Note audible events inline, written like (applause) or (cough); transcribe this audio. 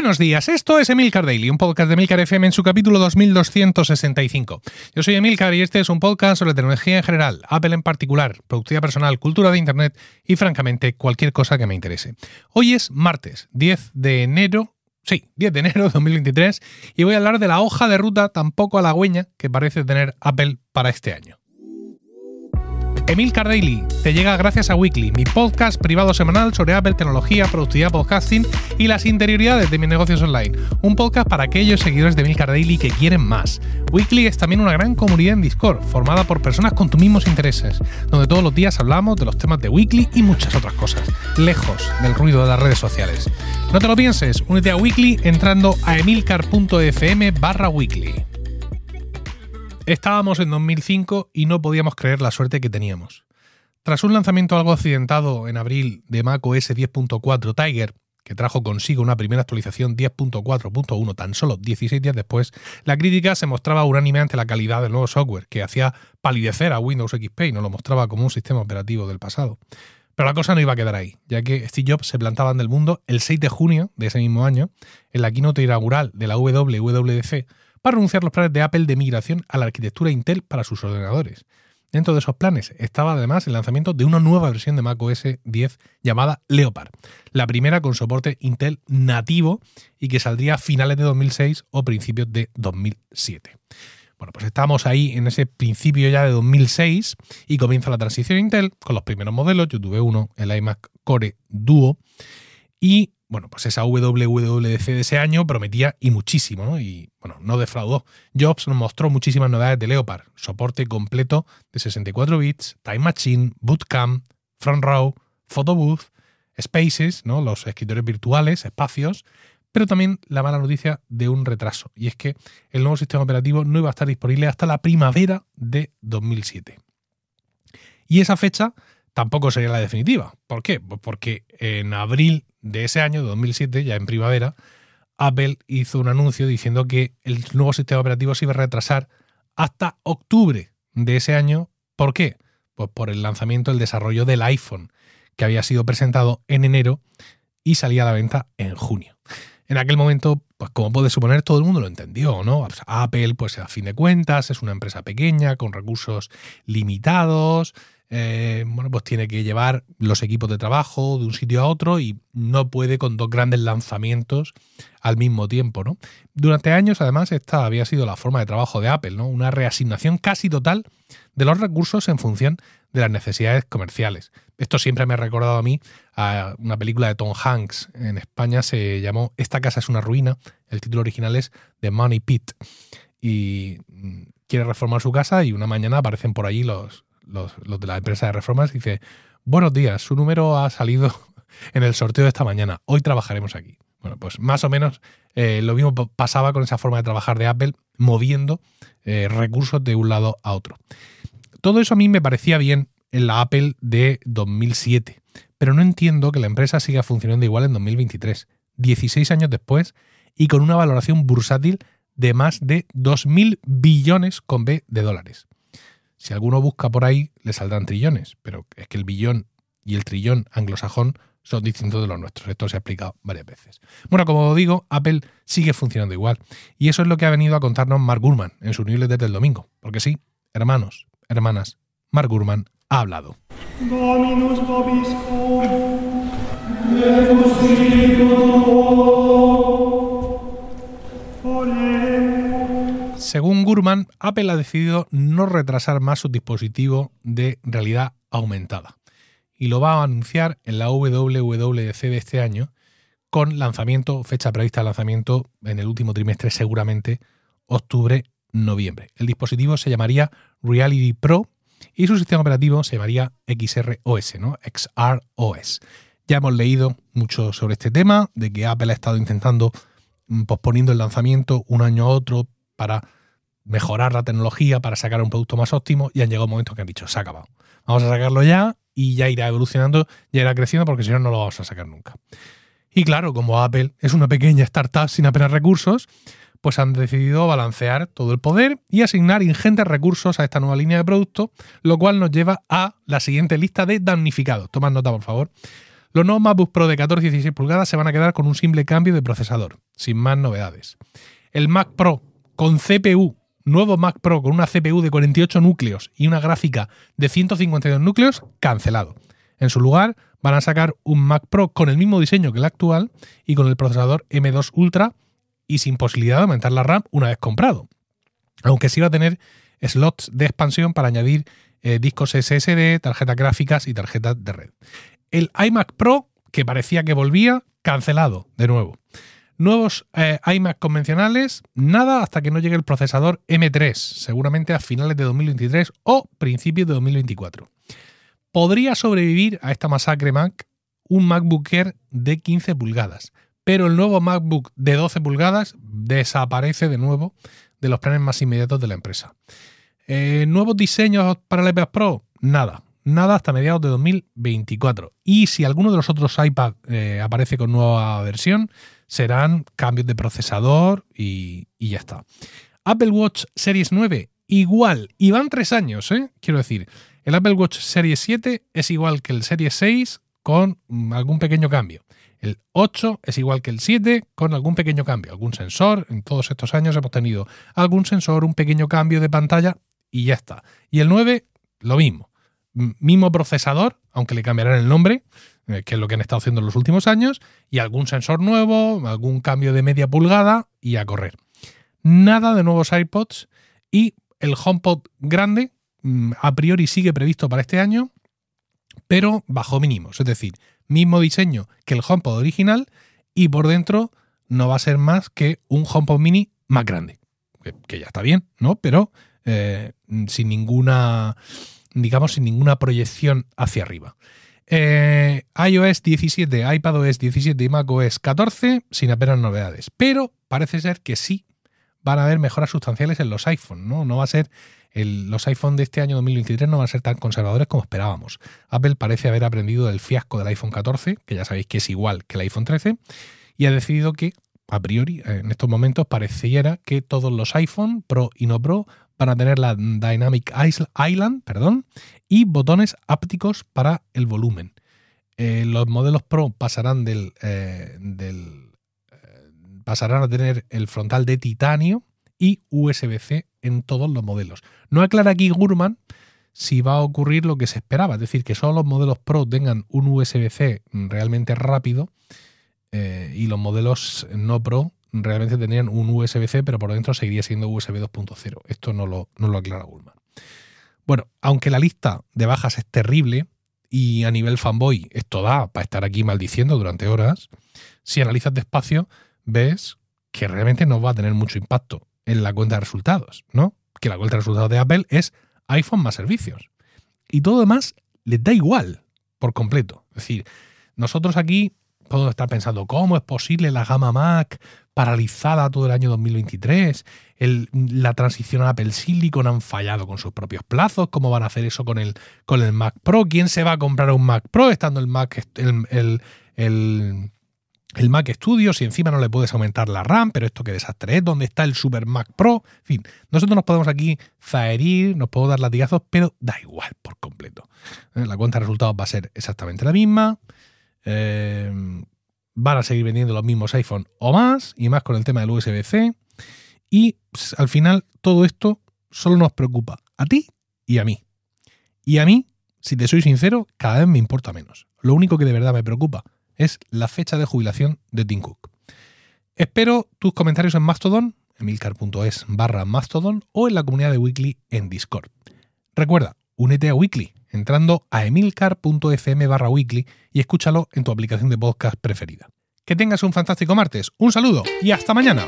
Buenos días, esto es Emilcar Daily, un podcast de Emilcar FM en su capítulo 2265. Yo soy Emilcar y este es un podcast sobre tecnología en general, Apple en particular, productividad personal, cultura de Internet y francamente cualquier cosa que me interese. Hoy es martes, 10 de enero Sí, 10 de enero de 2023 y voy a hablar de la hoja de ruta tan poco halagüeña que parece tener Apple para este año. Emil Daily te llega gracias a Weekly, mi podcast privado semanal sobre Apple, tecnología, productividad, podcasting y las interioridades de mis negocios online. Un podcast para aquellos seguidores de Emil Daily que quieren más. Weekly es también una gran comunidad en Discord, formada por personas con tus mismos intereses, donde todos los días hablamos de los temas de Weekly y muchas otras cosas, lejos del ruido de las redes sociales. No te lo pienses, únete a Weekly entrando a emilcar.fm barra weekly. Estábamos en 2005 y no podíamos creer la suerte que teníamos. Tras un lanzamiento algo accidentado en abril de macOS 10.4 Tiger, que trajo consigo una primera actualización 10.4.1 tan solo 16 días después, la crítica se mostraba unánime ante la calidad del nuevo software, que hacía palidecer a Windows XP y no lo mostraba como un sistema operativo del pasado. Pero la cosa no iba a quedar ahí, ya que Steve Jobs se plantaba en el mundo el 6 de junio de ese mismo año, en la keynote inaugural de la WWDC, para anunciar los planes de Apple de migración a la arquitectura Intel para sus ordenadores. Dentro de esos planes estaba además el lanzamiento de una nueva versión de macOS 10 llamada Leopard, la primera con soporte Intel nativo y que saldría a finales de 2006 o principios de 2007. Bueno, pues estamos ahí en ese principio ya de 2006 y comienza la transición Intel con los primeros modelos. Yo tuve uno, el iMac Core Duo, y bueno, pues esa WWDC de ese año prometía y muchísimo, ¿no? Y bueno, no defraudó. Jobs nos mostró muchísimas novedades de Leopard, soporte completo de 64 bits, Time Machine, Bootcamp, Front Row, Photo Booth, Spaces, ¿no? Los escritores virtuales, espacios, pero también la mala noticia de un retraso, y es que el nuevo sistema operativo no iba a estar disponible hasta la primavera de 2007. Y esa fecha tampoco sería la definitiva. ¿Por qué? Pues porque en abril de ese año, de 2007, ya en primavera, Apple hizo un anuncio diciendo que el nuevo sistema operativo se iba a retrasar hasta octubre de ese año. ¿Por qué? Pues por el lanzamiento, el desarrollo del iPhone, que había sido presentado en enero y salía a la venta en junio. En aquel momento, pues como puede suponer, todo el mundo lo entendió, ¿no? Pues Apple, pues a fin de cuentas, es una empresa pequeña, con recursos limitados, eh, bueno, pues tiene que llevar los equipos de trabajo de un sitio a otro y no puede con dos grandes lanzamientos al mismo tiempo, ¿no? Durante años, además, esta había sido la forma de trabajo de Apple, ¿no? Una reasignación casi total de los recursos en función de las necesidades comerciales. Esto siempre me ha recordado a mí a una película de Tom Hanks. En España se llamó Esta casa es una ruina. El título original es The Money Pit. Y mm, quiere reformar su casa y una mañana aparecen por allí los, los, de la empresa de reformas, dice, buenos días, su número ha salido (laughs) en el sorteo de esta mañana, hoy trabajaremos aquí. Bueno, pues más o menos eh, lo mismo pasaba con esa forma de trabajar de Apple, moviendo eh, recursos de un lado a otro. Todo eso a mí me parecía bien en la Apple de 2007, pero no entiendo que la empresa siga funcionando igual en 2023, 16 años después, y con una valoración bursátil de más de 2.000 billones con B de dólares. Si alguno busca por ahí, le saldrán trillones, pero es que el billón y el trillón anglosajón son distintos de los nuestros. Esto se ha explicado varias veces. Bueno, como digo, Apple sigue funcionando igual. Y eso es lo que ha venido a contarnos Mark Gurman en su newsletter del domingo. Porque sí, hermanos, hermanas, Mark Gurman ha hablado. Según Gurman, Apple ha decidido no retrasar más su dispositivo de realidad aumentada y lo va a anunciar en la WWDC de este año con lanzamiento, fecha prevista de lanzamiento en el último trimestre seguramente octubre-noviembre. El dispositivo se llamaría Reality Pro y su sistema operativo se llamaría XROS, ¿no? XROS. Ya hemos leído mucho sobre este tema, de que Apple ha estado intentando mm, posponiendo el lanzamiento un año a otro para mejorar la tecnología para sacar un producto más óptimo y han llegado momentos que han dicho, se ha acabado. Vamos a sacarlo ya y ya irá evolucionando, ya irá creciendo porque si no, no lo vamos a sacar nunca. Y claro, como Apple es una pequeña startup sin apenas recursos, pues han decidido balancear todo el poder y asignar ingentes recursos a esta nueva línea de producto, lo cual nos lleva a la siguiente lista de damnificados. Tomad nota, por favor. Los nuevos MacBook Pro de 14 y 16 pulgadas se van a quedar con un simple cambio de procesador, sin más novedades. El Mac Pro con CPU, nuevo Mac Pro con una CPU de 48 núcleos y una gráfica de 152 núcleos, cancelado. En su lugar, van a sacar un Mac Pro con el mismo diseño que el actual y con el procesador M2 Ultra y sin posibilidad de aumentar la RAM una vez comprado. Aunque sí va a tener slots de expansión para añadir eh, discos SSD, tarjetas gráficas y tarjetas de red. El iMac Pro, que parecía que volvía, cancelado de nuevo. Nuevos eh, iMac convencionales, nada hasta que no llegue el procesador M3, seguramente a finales de 2023 o principios de 2024. Podría sobrevivir a esta masacre Mac un MacBook Air de 15 pulgadas, pero el nuevo MacBook de 12 pulgadas desaparece de nuevo de los planes más inmediatos de la empresa. Eh, ¿Nuevos diseños para el iPad Pro? Nada nada hasta mediados de 2024. Y si alguno de los otros iPad eh, aparece con nueva versión, serán cambios de procesador y, ya está. Apple Watch Series 9, igual, y van tres años, ¿eh? quiero decir. El Apple Watch Series 7 es igual que el Series 6 con mm, algún pequeño cambio. El 8 es igual que el 7 con algún pequeño cambio, algún sensor. En todos estos años hemos tenido algún sensor, un pequeño cambio de pantalla y ya está. Y el 9, lo mismo mismo procesador, aunque le cambiarán el nombre, que es lo que han estado haciendo en los últimos años, y algún sensor nuevo, algún cambio de media pulgada y a correr. Nada de nuevos iPods y el HomePod grande mm, a priori sigue previsto para este año, pero bajo mínimos, es decir, mismo diseño que el HomePod original y por dentro no va a ser más que un HomePod mini más grande, que, ya está bien, ¿no? Pero eh, sin ninguna digamos, sin ninguna proyección hacia arriba. Eh, iOS 17, iPadOS 17 y macOS 14 sin apenas novedades. Pero parece ser que sí van a haber mejoras sustanciales en los iPhone, ¿no? No va a ser. los iPhone de este año 2023 no van a ser tan conservadores como esperábamos. Apple parece haber aprendido del fiasco del iPhone 14, que ya sabéis que es igual que el iPhone 13, y ha decidido que, a priori, en estos momentos pareciera que todos los iPhone Pro y no Pro para tener la Dynamic Island perdón, y botones ápticos para el volumen. Eh, los modelos Pro eh, eh, pasarán a tener el frontal de titanio y USB-C en todos los modelos. No aclara aquí Gurman si va a ocurrir lo que se esperaba, es decir, que solo los modelos Pro tengan un USB-C realmente rápido y los modelos no Pro realmente tendrían un USB-C, pero por dentro seguiría siendo USB 2.0. Esto no lo, no lo aclara Gulman. Bueno, aunque la lista de bajas es terrible y a nivel fanboy esto da para estar aquí maldiciendo durante horas, si analizas despacio ves que realmente no va a tener mucho impacto en la cuenta de resultados, ¿no? Que la cuenta de resultados de Apple es iPhone más servicios. Y todo demás les da igual por completo. Es decir, nosotros aquí podemos estar pensando, ¿cómo es posible la gama Mac paralizada todo el año 2023. la transición a Apple Silicon han fallado con sus propios plazos. ¿Cómo van a hacer eso con el, con el Mac Pro? ¿Quién se va a comprar un Mac Pro estando el Mac, el, el, Mac Studio si encima no le puedes aumentar la RAM? Pero esto qué desastre es. ¿Dónde está el Super Mac Pro? En fin, nosotros nos podemos aquí zaherir, nos podemos dar latigazos, pero da igual por completo. Eh, la cuenta de resultados va a ser exactamente la misma. Eh, van a seguir vendiendo los mismos iPhone o más, y más con el tema del USB-C. Y al final todo esto solo nos preocupa a ti y a mí. Y a mí, si te soy sincero, cada vez me importa menos. Lo único que de verdad me preocupa es la fecha de jubilación de Tim Cook. Espero tus comentarios en Mastodon, emilcar.es barra Mastodon o en la comunidad de Weekly en Discord. Recuerda, únete a Weekly entrando a emilcar.fm barra weekly y escúchalo en tu aplicación de podcast preferida. Que tengas un fantástico martes, un saludo y hasta mañana.